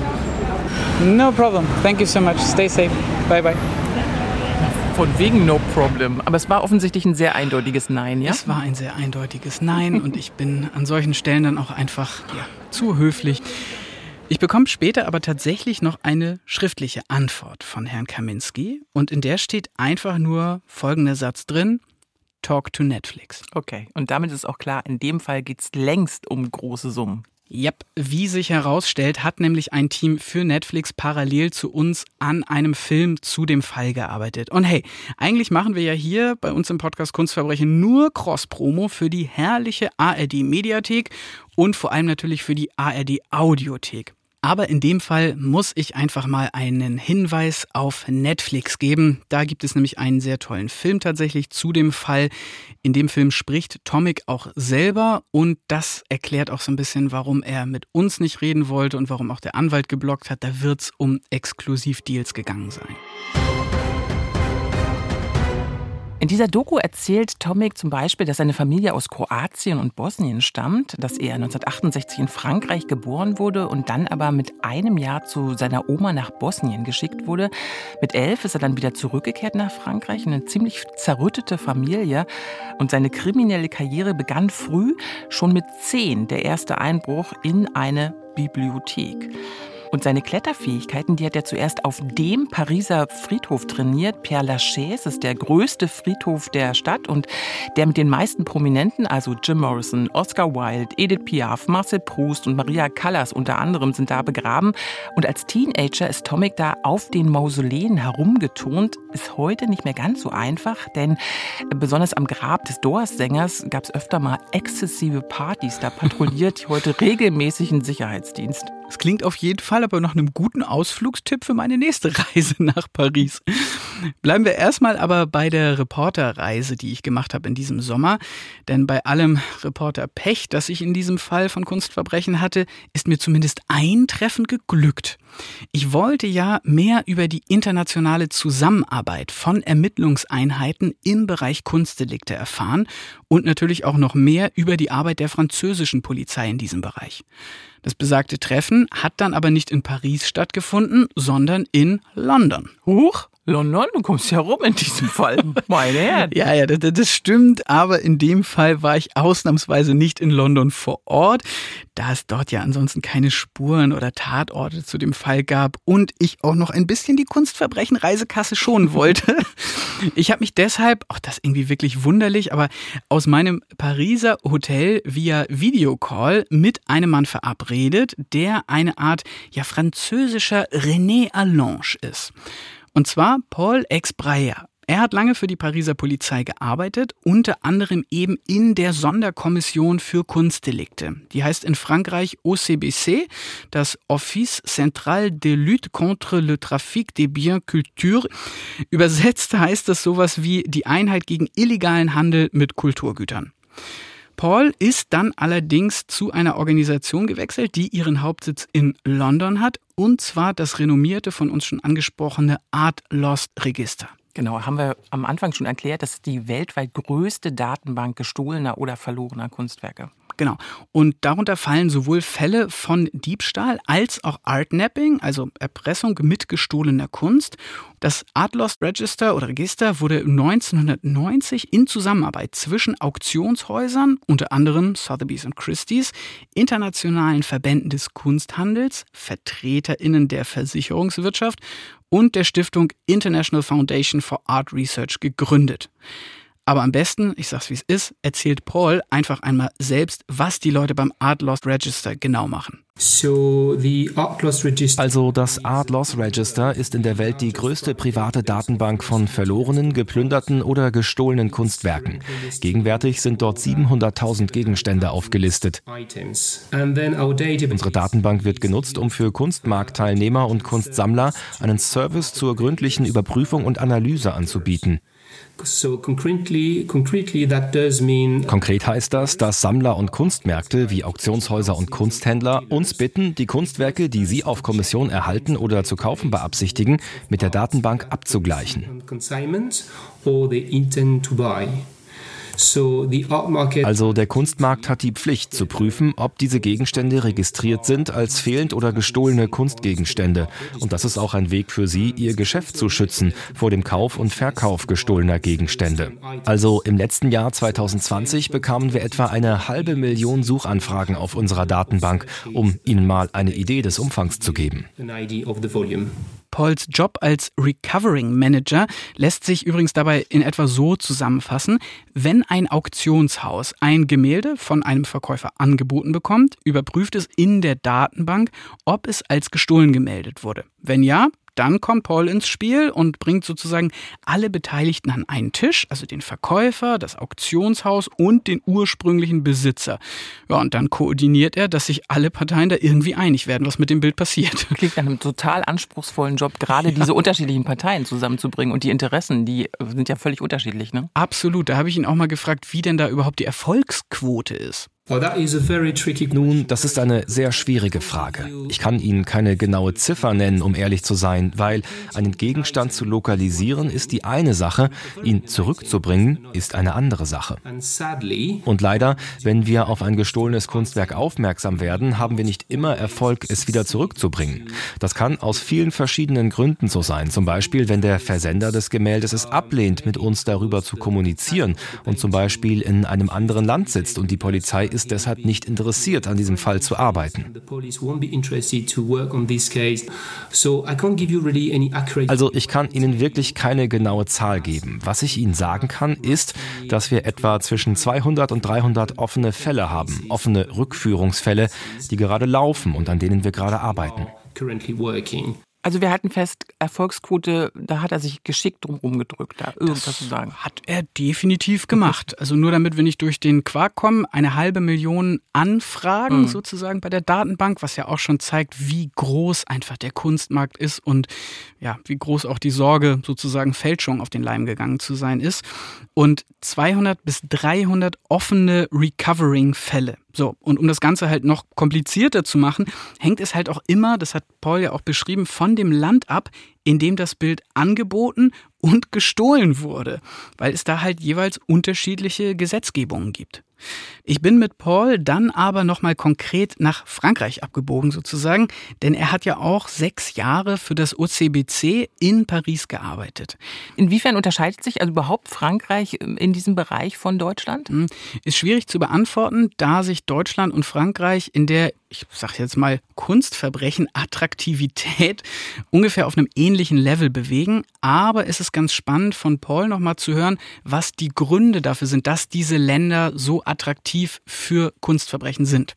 No problem. Thank you so much. Stay safe. Bye bye. Von wegen No Problem. Aber es war offensichtlich ein sehr eindeutiges Nein, ja? Es war ein sehr eindeutiges Nein und ich bin an solchen Stellen dann auch einfach ja, zu höflich. Ich bekomme später aber tatsächlich noch eine schriftliche Antwort von Herrn Kaminski und in der steht einfach nur folgender Satz drin. Talk to Netflix. Okay, und damit ist auch klar, in dem Fall geht es längst um große Summen. Yep, wie sich herausstellt, hat nämlich ein Team für Netflix parallel zu uns an einem Film zu dem Fall gearbeitet. Und hey, eigentlich machen wir ja hier bei uns im Podcast Kunstverbrechen nur Cross-Promo für die herrliche ARD-Mediathek und vor allem natürlich für die ARD-Audiothek. Aber in dem Fall muss ich einfach mal einen Hinweis auf Netflix geben. Da gibt es nämlich einen sehr tollen Film tatsächlich zu dem Fall. In dem Film spricht Tomic auch selber und das erklärt auch so ein bisschen, warum er mit uns nicht reden wollte und warum auch der Anwalt geblockt hat. Da wird es um Exklusivdeals gegangen sein. In dieser Doku erzählt Tomic zum Beispiel, dass seine Familie aus Kroatien und Bosnien stammt, dass er 1968 in Frankreich geboren wurde und dann aber mit einem Jahr zu seiner Oma nach Bosnien geschickt wurde. Mit elf ist er dann wieder zurückgekehrt nach Frankreich, eine ziemlich zerrüttete Familie. Und seine kriminelle Karriere begann früh, schon mit zehn, der erste Einbruch in eine Bibliothek. Und seine Kletterfähigkeiten, die hat er zuerst auf dem Pariser Friedhof trainiert. Père Lachaise ist der größte Friedhof der Stadt und der mit den meisten Prominenten, also Jim Morrison, Oscar Wilde, Edith Piaf, Marcel Proust und Maria Callas unter anderem sind da begraben. Und als Teenager ist Tomic da auf den Mausoleen herumgetont. Ist heute nicht mehr ganz so einfach, denn besonders am Grab des Doors-Sängers gab es öfter mal exzessive Partys. Da patrouilliert heute regelmäßig ein Sicherheitsdienst. Es klingt auf jeden Fall aber nach einem guten Ausflugstipp für meine nächste *laughs* Reise nach Paris. Bleiben wir erstmal aber bei der Reporterreise, die ich gemacht habe in diesem Sommer. Denn bei allem Reporterpech, das ich in diesem Fall von Kunstverbrechen hatte, ist mir zumindest ein Treffen geglückt. Ich wollte ja mehr über die internationale Zusammenarbeit von Ermittlungseinheiten im Bereich Kunstdelikte erfahren und natürlich auch noch mehr über die Arbeit der französischen Polizei in diesem Bereich. Das besagte Treffen hat dann aber nicht in Paris stattgefunden, sondern in London. Huch! London, du kommst ja rum in diesem Fall. *laughs* Meine Herren. ja, ja, das, das, stimmt, aber in dem Fall war ich ausnahmsweise nicht in London vor Ort, da es dort ja ansonsten keine Spuren oder Tatorte zu dem Fall gab und ich auch noch ein bisschen die Kunstverbrechen Reisekasse schonen wollte. *laughs* Ich habe mich deshalb, auch das irgendwie wirklich wunderlich, aber aus meinem Pariser Hotel via Videocall mit einem Mann verabredet, der eine Art ja französischer René Allange ist. Und zwar Paul Exbrayer. Er hat lange für die Pariser Polizei gearbeitet, unter anderem eben in der Sonderkommission für Kunstdelikte. Die heißt in Frankreich OCBC, das Office Central de Lutte contre le Trafic des Biens Culture. Übersetzt heißt das sowas wie die Einheit gegen illegalen Handel mit Kulturgütern. Paul ist dann allerdings zu einer Organisation gewechselt, die ihren Hauptsitz in London hat, und zwar das renommierte, von uns schon angesprochene Art Lost Register. Genau, haben wir am Anfang schon erklärt, das ist die weltweit größte Datenbank gestohlener oder verlorener Kunstwerke. Genau. Und darunter fallen sowohl Fälle von Diebstahl als auch Artnapping, also Erpressung mit gestohlener Kunst. Das Art Lost Register oder Register wurde 1990 in Zusammenarbeit zwischen Auktionshäusern, unter anderem Sotheby's und Christie's, internationalen Verbänden des Kunsthandels, VertreterInnen der Versicherungswirtschaft und der Stiftung International Foundation for Art Research gegründet. Aber am besten, ich sag's wie es ist, erzählt Paul einfach einmal selbst, was die Leute beim Art Loss Register genau machen. Also das Art Loss Register ist in der Welt die größte private Datenbank von verlorenen, geplünderten oder gestohlenen Kunstwerken. Gegenwärtig sind dort 700.000 Gegenstände aufgelistet. Unsere Datenbank wird genutzt, um für Kunstmarktteilnehmer und Kunstsammler einen Service zur gründlichen Überprüfung und Analyse anzubieten. Konkret heißt das, dass Sammler und Kunstmärkte wie Auktionshäuser und Kunsthändler uns bitten, die Kunstwerke, die sie auf Kommission erhalten oder zu kaufen beabsichtigen, mit der Datenbank abzugleichen. Also der Kunstmarkt hat die Pflicht zu prüfen, ob diese Gegenstände registriert sind als fehlend oder gestohlene Kunstgegenstände. Und das ist auch ein Weg für sie, ihr Geschäft zu schützen vor dem Kauf und Verkauf gestohlener Gegenstände. Also im letzten Jahr 2020 bekamen wir etwa eine halbe Million Suchanfragen auf unserer Datenbank, um Ihnen mal eine Idee des Umfangs zu geben. Pauls Job als Recovering Manager lässt sich übrigens dabei in etwa so zusammenfassen. Wenn ein Auktionshaus ein Gemälde von einem Verkäufer angeboten bekommt, überprüft es in der Datenbank, ob es als gestohlen gemeldet wurde. Wenn ja, dann kommt Paul ins Spiel und bringt sozusagen alle Beteiligten an einen Tisch, also den Verkäufer, das Auktionshaus und den ursprünglichen Besitzer. Ja, und dann koordiniert er, dass sich alle Parteien da irgendwie einig werden, was mit dem Bild passiert. Klingt nach einem total anspruchsvollen Job, gerade ja. diese unterschiedlichen Parteien zusammenzubringen und die Interessen, die sind ja völlig unterschiedlich, ne? Absolut. Da habe ich ihn auch mal gefragt, wie denn da überhaupt die Erfolgsquote ist. Nun, das ist eine sehr schwierige Frage. Ich kann Ihnen keine genaue Ziffer nennen, um ehrlich zu sein, weil einen Gegenstand zu lokalisieren ist die eine Sache, ihn zurückzubringen ist eine andere Sache. Und leider, wenn wir auf ein gestohlenes Kunstwerk aufmerksam werden, haben wir nicht immer Erfolg, es wieder zurückzubringen. Das kann aus vielen verschiedenen Gründen so sein. Zum Beispiel, wenn der Versender des Gemäldes es ablehnt, mit uns darüber zu kommunizieren und zum Beispiel in einem anderen Land sitzt und die Polizei ist deshalb nicht interessiert, an diesem Fall zu arbeiten. Also ich kann Ihnen wirklich keine genaue Zahl geben. Was ich Ihnen sagen kann, ist, dass wir etwa zwischen 200 und 300 offene Fälle haben, offene Rückführungsfälle, die gerade laufen und an denen wir gerade arbeiten. Also wir halten fest, Erfolgsquote, da hat er sich geschickt drum gedrückt, da irgendwas das zu sagen. Hat er definitiv gemacht. *laughs* Also nur damit wir nicht durch den Quark kommen, eine halbe Million Anfragen mhm. sozusagen bei der Datenbank, was ja auch schon zeigt, wie groß einfach der Kunstmarkt ist und ja, wie groß auch die Sorge sozusagen Fälschung auf den Leim gegangen zu sein ist. Und 200 bis 300 offene Recovering-Fälle. So, und um das Ganze halt noch komplizierter zu machen, hängt es halt auch immer, das hat Paul ja auch beschrieben, von dem Land ab, in dem das Bild angeboten und gestohlen wurde, weil es da halt jeweils unterschiedliche Gesetzgebungen gibt. Ich bin mit Paul dann aber nochmal konkret nach Frankreich abgebogen sozusagen, denn er hat ja auch sechs Jahre für das OCBC in Paris gearbeitet. Inwiefern unterscheidet sich also überhaupt Frankreich ähm, in diesem Bereich von Deutschland? Hm, ist schwierig zu beantworten, da sich Deutschland und Frankreich in der, ich sag jetzt mal, Kunstverbrechen, Attraktivität ungefähr auf einem ähnlichen Level bewegen. Aber es ist ganz spannend von Paul nochmal zu hören, was die Gründe dafür sind, dass diese Länder so attraktiv für Kunstverbrechen sind.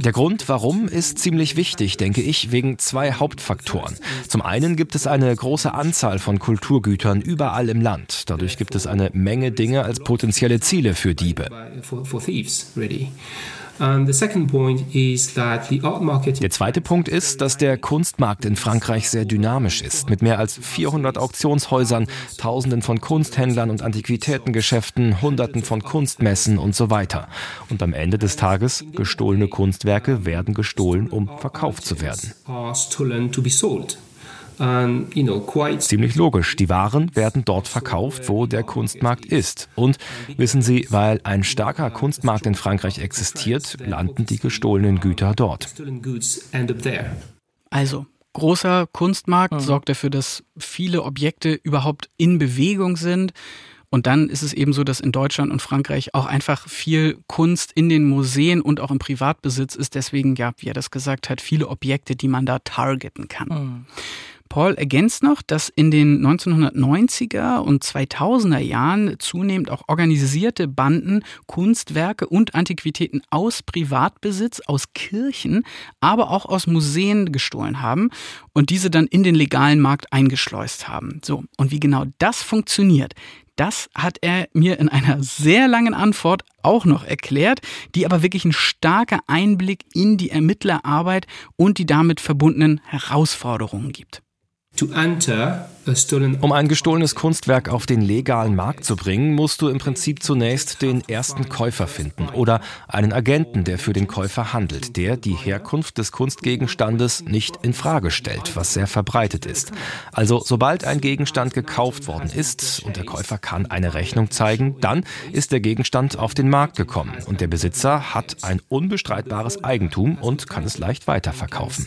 Der Grund, warum, ist ziemlich wichtig, denke ich, wegen zwei Hauptfaktoren. Zum einen gibt es eine große Anzahl von Kulturgütern überall im Land. Dadurch gibt es eine Menge Dinge als potenzielle Ziele für Diebe. Der zweite Punkt ist, dass der Kunstmarkt in Frankreich sehr dynamisch ist, mit mehr als 400 Auktionshäusern, Tausenden von Kunsthändlern und Antiquitätengeschäften, Hunderten von Kunstmessen und so weiter. Und am Ende des Tages, gestohlene Kunstwerke werden gestohlen, um verkauft zu werden. Ziemlich logisch. Die Waren werden dort verkauft, wo der Kunstmarkt ist. Und wissen Sie, weil ein starker Kunstmarkt in Frankreich existiert, landen die gestohlenen Güter dort. Also, großer Kunstmarkt mhm. sorgt dafür, dass viele Objekte überhaupt in Bewegung sind. Und dann ist es eben so, dass in Deutschland und Frankreich auch einfach viel Kunst in den Museen und auch im Privatbesitz ist. Deswegen, ja, wie er das gesagt hat, viele Objekte, die man da targeten kann. Mhm. Paul ergänzt noch, dass in den 1990er und 2000er Jahren zunehmend auch organisierte Banden Kunstwerke und Antiquitäten aus Privatbesitz, aus Kirchen, aber auch aus Museen gestohlen haben und diese dann in den legalen Markt eingeschleust haben. So, und wie genau das funktioniert, das hat er mir in einer sehr langen Antwort auch noch erklärt, die aber wirklich ein starker Einblick in die Ermittlerarbeit und die damit verbundenen Herausforderungen gibt. Um ein gestohlenes Kunstwerk auf den legalen Markt zu bringen, musst du im Prinzip zunächst den ersten Käufer finden oder einen Agenten, der für den Käufer handelt, der die Herkunft des Kunstgegenstandes nicht in Frage stellt, was sehr verbreitet ist. Also sobald ein Gegenstand gekauft worden ist und der Käufer kann eine Rechnung zeigen, dann ist der Gegenstand auf den Markt gekommen und der Besitzer hat ein unbestreitbares Eigentum und kann es leicht weiterverkaufen.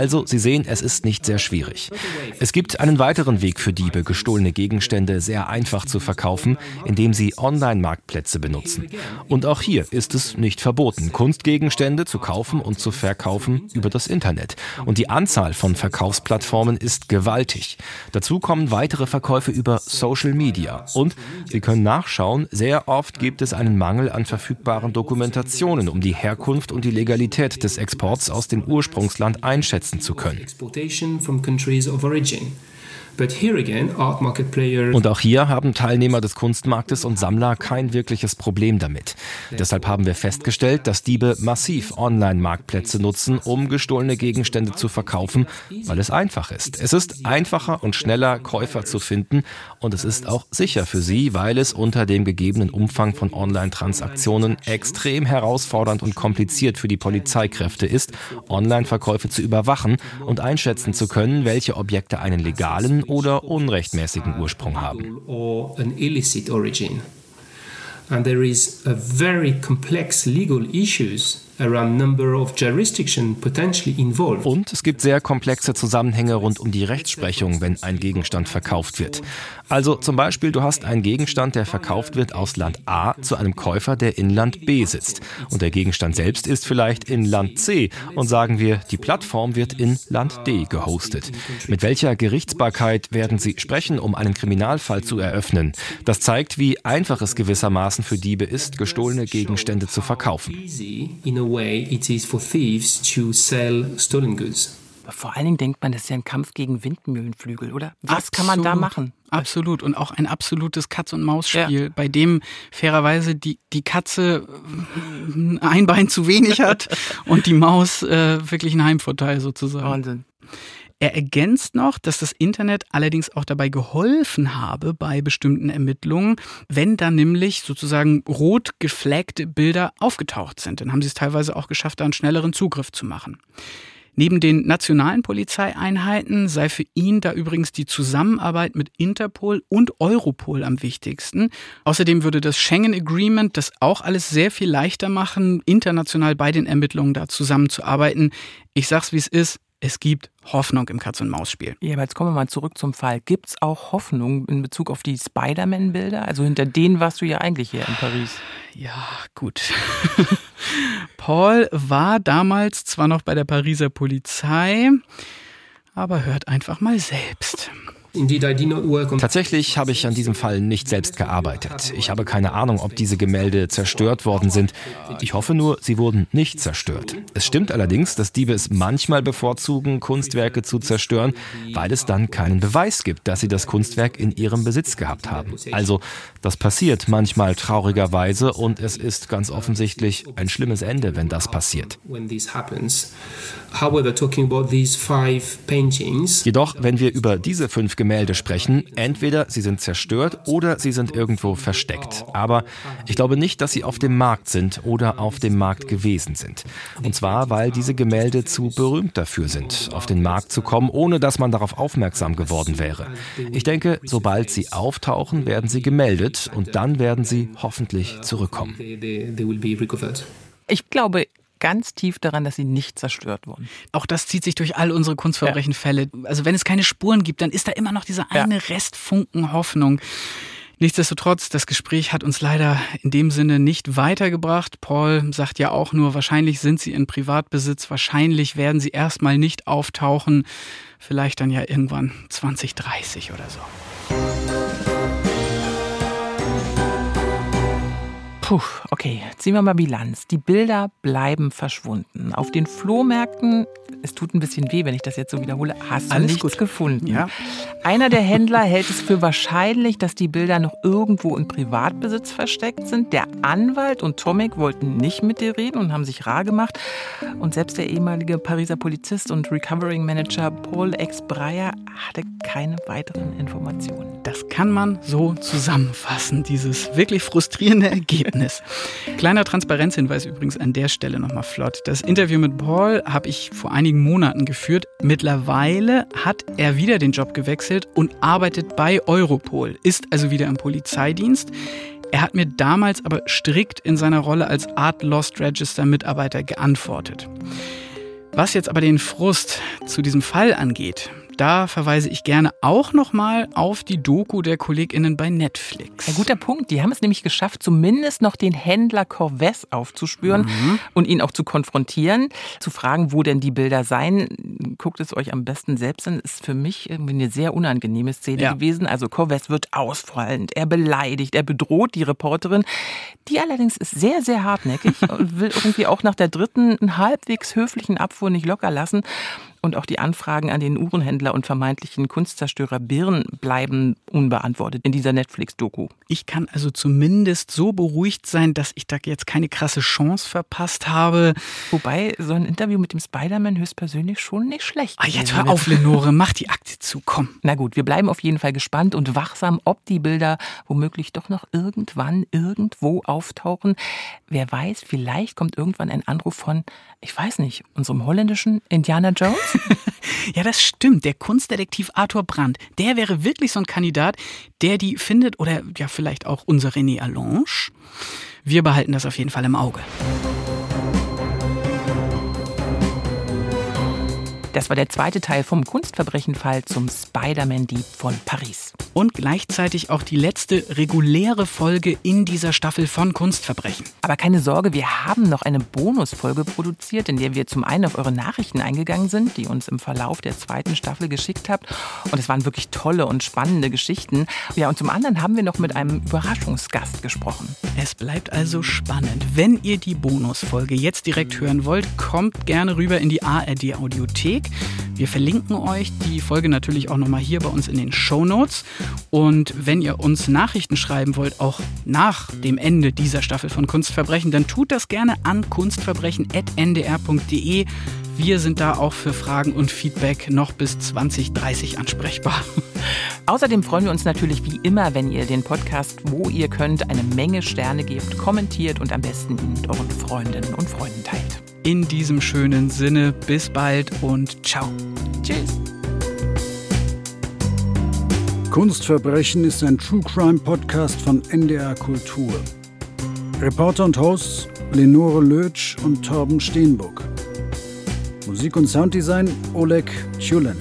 Also, Sie sehen, es ist nicht sehr schwierig. Es gibt einen weiteren Weg für Diebe, gestohlene Gegenstände sehr einfach zu verkaufen, indem sie Online-Marktplätze benutzen. Und auch hier ist es nicht verboten, Kunstgegenstände zu kaufen und zu verkaufen über das Internet. Und die Anzahl von Verkaufsplattformen ist gewaltig. Dazu kommen weitere Verkäufe über Social Media. Und Sie können nachschauen, sehr oft gibt es einen Mangel an verfügbaren Dokumentationen, um die Herkunft und die Legalität des Exports aus dem Ursprungsland einschätzen einschätzen zu können. Und auch hier haben Teilnehmer des Kunstmarktes und Sammler kein wirkliches Problem damit. Deshalb haben wir festgestellt, dass Diebe massiv Online-Marktplätze nutzen, um gestohlene Gegenstände zu verkaufen, weil es einfach ist. Es ist einfacher und schneller, Käufer zu finden und es ist auch sicher für sie, weil es unter dem gegebenen Umfang von Online-Transaktionen extrem herausfordernd und kompliziert für die Polizeikräfte ist, Online-Verkäufe zu überwachen und einschätzen zu können, welche Objekte einen legalen oder unrechtmäßigen Ursprung haben. And there is a very complex legal issues und es gibt sehr komplexe Zusammenhänge rund um die Rechtsprechung, wenn ein Gegenstand verkauft wird. Also zum Beispiel, du hast einen Gegenstand, der verkauft wird aus Land A zu einem Käufer, der in Land B sitzt. Und der Gegenstand selbst ist vielleicht in Land C. Und sagen wir, die Plattform wird in Land D gehostet. Mit welcher Gerichtsbarkeit werden sie sprechen, um einen Kriminalfall zu eröffnen? Das zeigt, wie einfach es gewissermaßen für Diebe ist, gestohlene Gegenstände zu verkaufen way it is for thieves to sell stolen goods. Vor allen Dingen denkt man, das ist ja ein Kampf gegen Windmühlenflügel, oder? Was Absolut. kann man da machen? Absolut. Und auch ein absolutes Katz-und-Maus-Spiel, ja. bei dem fairerweise die, die Katze äh, ein Bein zu wenig hat *laughs* und die Maus äh, wirklich einen Heimvorteil sozusagen. Wahnsinn. Er ergänzt noch, dass das Internet allerdings auch dabei geholfen habe bei bestimmten Ermittlungen, wenn da nämlich sozusagen rot geflaggte Bilder aufgetaucht sind. Dann haben sie es teilweise auch geschafft, da einen schnelleren Zugriff zu machen. Neben den nationalen Polizeieinheiten sei für ihn da übrigens die Zusammenarbeit mit Interpol und Europol am wichtigsten. Außerdem würde das Schengen Agreement das auch alles sehr viel leichter machen, international bei den Ermittlungen da zusammenzuarbeiten. Ich sag's wie es ist, es gibt Hoffnung im Katz-und-Maus-Spiel. Ja, aber jetzt kommen wir mal zurück zum Fall. Gibt es auch Hoffnung in Bezug auf die Spider-Man-Bilder? Also hinter denen warst du ja eigentlich hier in Paris. Ja, gut. *laughs* Paul war damals zwar noch bei der Pariser Polizei, aber hört einfach mal selbst. Tatsächlich habe ich an diesem Fall nicht selbst gearbeitet. Ich habe keine Ahnung, ob diese Gemälde zerstört worden sind. Ich hoffe nur, sie wurden nicht zerstört. Es stimmt allerdings, dass Diebe es manchmal bevorzugen, Kunstwerke zu zerstören, weil es dann keinen Beweis gibt, dass sie das Kunstwerk in ihrem Besitz gehabt haben. Also, das passiert manchmal traurigerweise und es ist ganz offensichtlich ein schlimmes Ende, wenn das passiert. Jedoch, wenn wir über diese fünf Gemälde sprechen, entweder sie sind zerstört oder sie sind irgendwo versteckt. Aber ich glaube nicht, dass sie auf dem Markt sind oder auf dem Markt gewesen sind. Und zwar, weil diese Gemälde zu berühmt dafür sind, auf den Markt zu kommen, ohne dass man darauf aufmerksam geworden wäre. Ich denke, sobald sie auftauchen, werden sie gemeldet und dann werden sie hoffentlich zurückkommen. Ich glaube, ganz tief daran, dass sie nicht zerstört wurden. Auch das zieht sich durch all unsere Kunstverbrechenfälle. Ja. Also wenn es keine Spuren gibt, dann ist da immer noch dieser eine ja. Restfunken Hoffnung. Nichtsdestotrotz, das Gespräch hat uns leider in dem Sinne nicht weitergebracht. Paul sagt ja auch nur, wahrscheinlich sind sie in Privatbesitz, wahrscheinlich werden sie erstmal nicht auftauchen, vielleicht dann ja irgendwann 2030 oder so. Puh, okay, ziehen wir mal Bilanz. Die Bilder bleiben verschwunden. Auf den Flohmärkten, es tut ein bisschen weh, wenn ich das jetzt so wiederhole, hast du Alles nichts gut. gefunden. Ja. Einer der Händler hält es für wahrscheinlich, dass die Bilder noch irgendwo in Privatbesitz versteckt sind. Der Anwalt und Tomek wollten nicht mit dir reden und haben sich rar gemacht. Und selbst der ehemalige Pariser Polizist und Recovering Manager Paul X. Breyer hatte keine weiteren Informationen. Das kann man so zusammenfassen, dieses wirklich frustrierende Ergebnis. Ergebnis. Kleiner Transparenzhinweis übrigens an der Stelle nochmal flott. Das Interview mit Paul habe ich vor einigen Monaten geführt. Mittlerweile hat er wieder den Job gewechselt und arbeitet bei Europol, ist also wieder im Polizeidienst. Er hat mir damals aber strikt in seiner Rolle als Art Lost Register Mitarbeiter geantwortet. Was jetzt aber den Frust zu diesem Fall angeht, da verweise ich gerne auch nochmal auf die Doku der KollegInnen bei Netflix. Ein guter Punkt. Die haben es nämlich geschafft, zumindest noch den Händler Corvès aufzuspüren mhm. und ihn auch zu konfrontieren, zu fragen, wo denn die Bilder seien. Guckt es euch am besten selbst an. Ist für mich irgendwie eine sehr unangenehme Szene ja. gewesen. Also Corvès wird ausfallend, er beleidigt, er bedroht die Reporterin. Die allerdings ist sehr, sehr hartnäckig *laughs* und will irgendwie auch nach der dritten halbwegs höflichen Abfuhr nicht locker lassen. Und auch die Anfragen an den Uhrenhändler und vermeintlichen Kunstzerstörer Birn bleiben unbeantwortet in dieser Netflix-Doku. Ich kann also zumindest so beruhigt sein, dass ich da jetzt keine krasse Chance verpasst habe. Wobei so ein Interview mit dem Spider-Man höchstpersönlich schon nicht schlecht ist. Ah, jetzt hör auf, Lenore, mach die Akte zu, komm. Na gut, wir bleiben auf jeden Fall gespannt und wachsam, ob die Bilder womöglich doch noch irgendwann irgendwo auftauchen. Wer weiß, vielleicht kommt irgendwann ein Anruf von, ich weiß nicht, unserem holländischen Indiana Jones? *laughs* ja, das stimmt. Der Kunstdetektiv Arthur Brandt, der wäre wirklich so ein Kandidat, der die findet oder ja vielleicht auch unser René Allange. Wir behalten das auf jeden Fall im Auge. Das war der zweite Teil vom Kunstverbrechenfall zum Spider-Man-Dieb von Paris. Und gleichzeitig auch die letzte reguläre Folge in dieser Staffel von Kunstverbrechen. Aber keine Sorge, wir haben noch eine Bonusfolge produziert, in der wir zum einen auf eure Nachrichten eingegangen sind, die uns im Verlauf der zweiten Staffel geschickt habt. Und es waren wirklich tolle und spannende Geschichten. Ja, und zum anderen haben wir noch mit einem Überraschungsgast gesprochen. Es bleibt also spannend. Wenn ihr die Bonusfolge jetzt direkt hören wollt, kommt gerne rüber in die ARD Audiothek. Wir verlinken euch die Folge natürlich auch nochmal hier bei uns in den Show Notes. Und wenn ihr uns Nachrichten schreiben wollt, auch nach dem Ende dieser Staffel von Kunstverbrechen, dann tut das gerne an kunstverbrechen.ndr.de. Wir sind da auch für Fragen und Feedback noch bis 2030 ansprechbar. *laughs* Außerdem freuen wir uns natürlich wie immer, wenn ihr den Podcast, wo ihr könnt, eine Menge Sterne gebt, kommentiert und am besten mit euren Freundinnen und Freunden teilt. In diesem schönen Sinne, bis bald und ciao. Tschüss. Kunstverbrechen ist ein True Crime Podcast von NDR Kultur. Reporter und Hosts Lenore Lötsch und Torben Steenbuck. Musik und Sounddesign Oleg Tjulenev.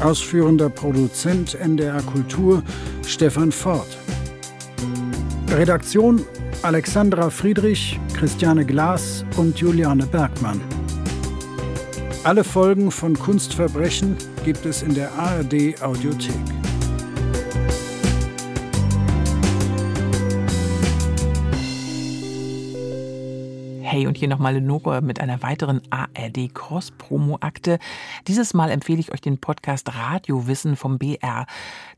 Ausführender Produzent NDR Kultur Stefan Ford. Redaktion Alexandra Friedrich, Christiane Glas und Juliane Bergmann. Alle Folgen von Kunstverbrechen gibt es in der ARD Audiothek. Hey, und hier nochmal Lenore mit einer weiteren ARD Cross-Promo-Akte. Dieses Mal empfehle ich euch den Podcast Radiowissen vom BR.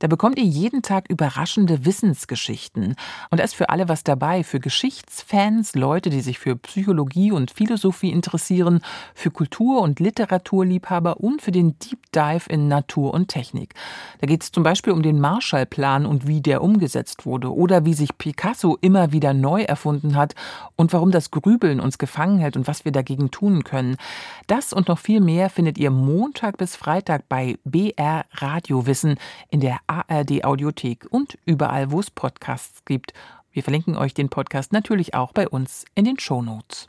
Da bekommt ihr jeden Tag überraschende Wissensgeschichten. Und da ist für alle was dabei. Für Geschichtsfans, Leute, die sich für Psychologie und Philosophie interessieren, für Kultur- und Literaturliebhaber und für den Deep Dive in Natur und Technik. Da geht es zum Beispiel um den Marshallplan und wie der umgesetzt wurde. Oder wie sich Picasso immer wieder neu erfunden hat und warum das Grübeln uns gefangen hält und was wir dagegen tun können. Das und noch viel mehr findet ihr Montag bis Freitag bei BR Radiowissen in der ARD Audiothek und überall, wo es Podcasts gibt. Wir verlinken euch den Podcast natürlich auch bei uns in den Show Notes.